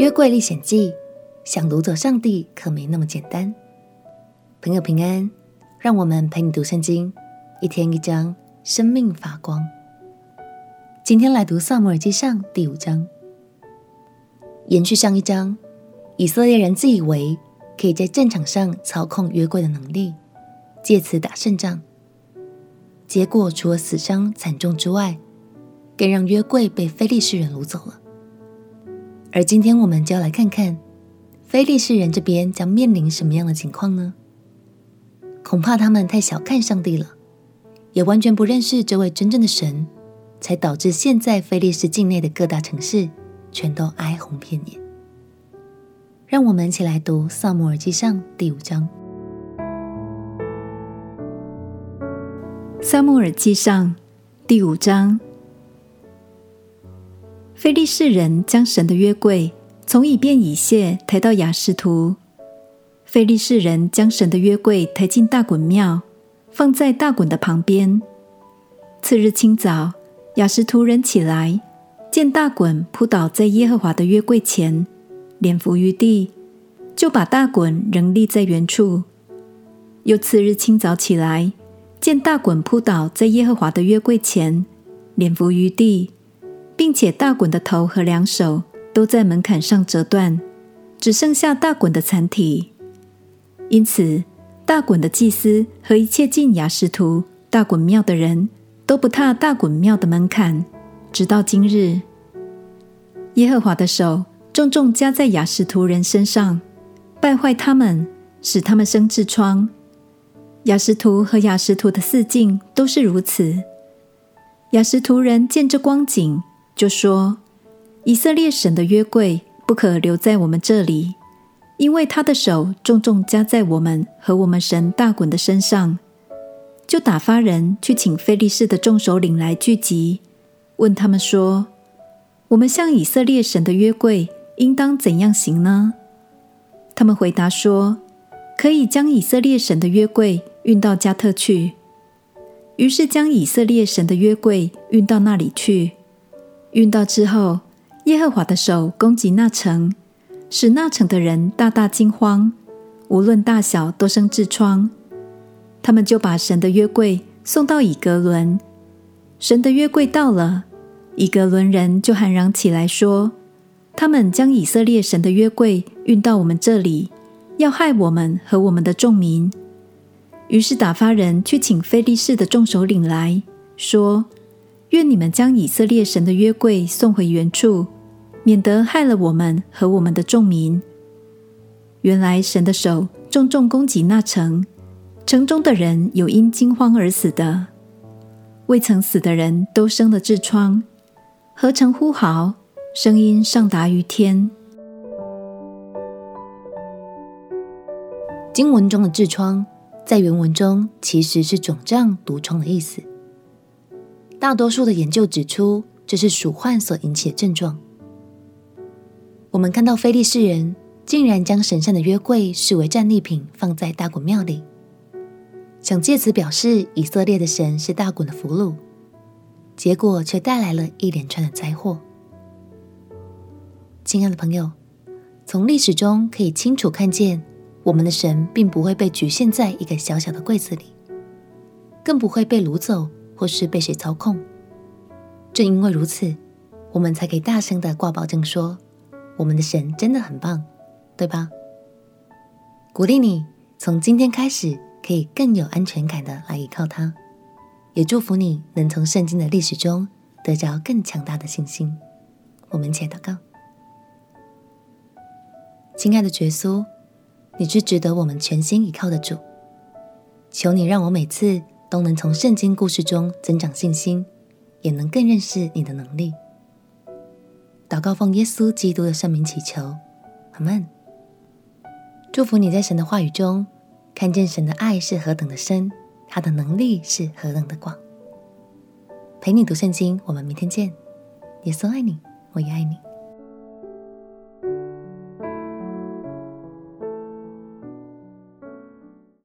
约柜历险记，想掳走上帝可没那么简单。朋友平安，让我们陪你读圣经，一天一章，生命发光。今天来读《撒母耳记上》第五章，延续上一章，以色列人自以为可以在战场上操控约柜的能力，借此打胜仗。结果除了死伤惨重之外，更让约柜被非利士人掳走了。而今天我们就要来看看，非利士人这边将面临什么样的情况呢？恐怕他们太小看上帝了，也完全不认识这位真正的神。才导致现在非利士境内的各大城市全都哀鸿遍野。让我们一起来读《撒母耳记上》第五章。《撒母耳记上》第五章，菲利士人将神的约柜从以便以谢抬到亚实突。非利士人将神的约柜抬进大衮庙，放在大衮的旁边。次日清早。亚实突人起来，见大衮扑倒在耶和华的约柜前，脸伏于地，就把大衮仍立在原处。又次日清早起来，见大衮扑倒在耶和华的约柜前，脸伏于地，并且大衮的头和两手都在门槛上折断，只剩下大衮的残体。因此，大衮的祭司和一切进亚实突大衮庙的人，都不踏大衮庙的门槛，直到今日。耶和华的手重重加在亚实突人身上，败坏他们，使他们生痔疮。亚实突和亚实突的四境都是如此。亚实突人见这光景，就说：“以色列神的约柜不可留在我们这里，因为他的手重重加在我们和我们神大衮的身上。”就打发人去请非利士的众首领来聚集，问他们说：“我们向以色列神的约柜应当怎样行呢？”他们回答说：“可以将以色列神的约柜运到加特去。”于是将以色列神的约柜运到那里去。运到之后，耶和华的手攻击那城，使那城的人大大惊慌，无论大小都生痔疮。他们就把神的约柜送到以格伦。神的约柜到了，以格伦人就喊嚷起来说：“他们将以色列神的约柜运到我们这里，要害我们和我们的众民。”于是打发人去请非利士的众首领来说：“愿你们将以色列神的约柜送回原处，免得害了我们和我们的众民。”原来神的手重重攻击那城。城中的人有因惊慌而死的，未曾死的人都生了痔疮，合城呼号，声音上达于天。经文中的痔疮，在原文中其实是肿胀、毒疮的意思。大多数的研究指出，这是鼠患所引起的症状。我们看到菲利士人竟然将神圣的约柜视为战利品，放在大衮庙里。想借此表示以色列的神是大衮的俘虏，结果却带来了一连串的灾祸。亲爱的朋友，从历史中可以清楚看见，我们的神并不会被局限在一个小小的柜子里，更不会被掳走或是被谁操控。正因为如此，我们才可以大声的挂保证说，我们的神真的很棒，对吧？鼓励你从今天开始。可以更有安全感的来依靠他，也祝福你能从圣经的历史中得着更强大的信心。我们一起祷告，亲爱的耶稣，你是值得我们全心依靠的主，求你让我每次都能从圣经故事中增长信心，也能更认识你的能力。祷告奉耶稣基督的圣名祈求，阿门。祝福你在神的话语中。看见神的爱是何等的深，他的能力是何等的广。陪你读圣经，我们明天见。耶稣爱你，我也爱你。